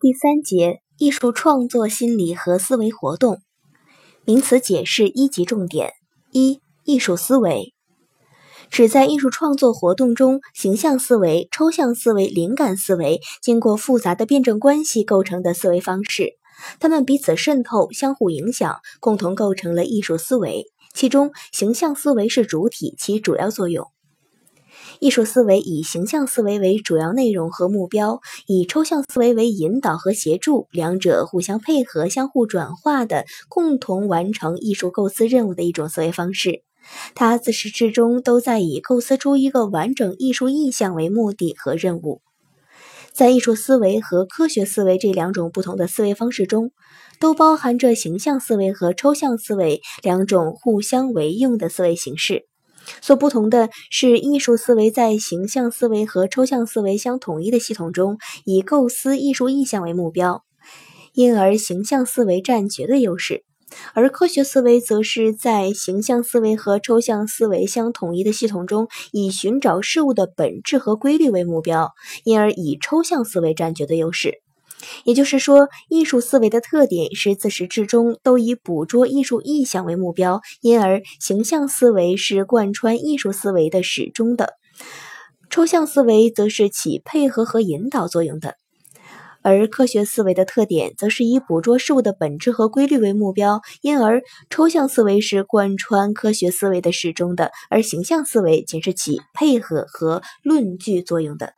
第三节艺术创作心理和思维活动。名词解释一级重点。一艺术思维。指在艺术创作活动中，形象思维、抽象思维、灵感思维经过复杂的辩证关系构成的思维方式，它们彼此渗透、相互影响，共同构成了艺术思维。其中，形象思维是主体，起主要作用。艺术思维以形象思维为主要内容和目标，以抽象思维为引导和协助，两者互相配合、相互转化的，共同完成艺术构思任务的一种思维方式。它自始至终都在以构思出一个完整艺术意象为目的和任务。在艺术思维和科学思维这两种不同的思维方式中，都包含着形象思维和抽象思维两种互相为用的思维形式。所不同的是，艺术思维在形象思维和抽象思维相统一的系统中，以构思艺术意象为目标，因而形象思维占绝对优势；而科学思维则是在形象思维和抽象思维相统一的系统中，以寻找事物的本质和规律为目标，因而以抽象思维占绝对优势。也就是说，艺术思维的特点是自始至终都以捕捉艺术意象为目标，因而形象思维是贯穿艺术思维的始终的；抽象思维则是起配合和引导作用的。而科学思维的特点则是以捕捉事物的本质和规律为目标，因而抽象思维是贯穿科学思维的始终的，而形象思维仅是起配合和论据作用的。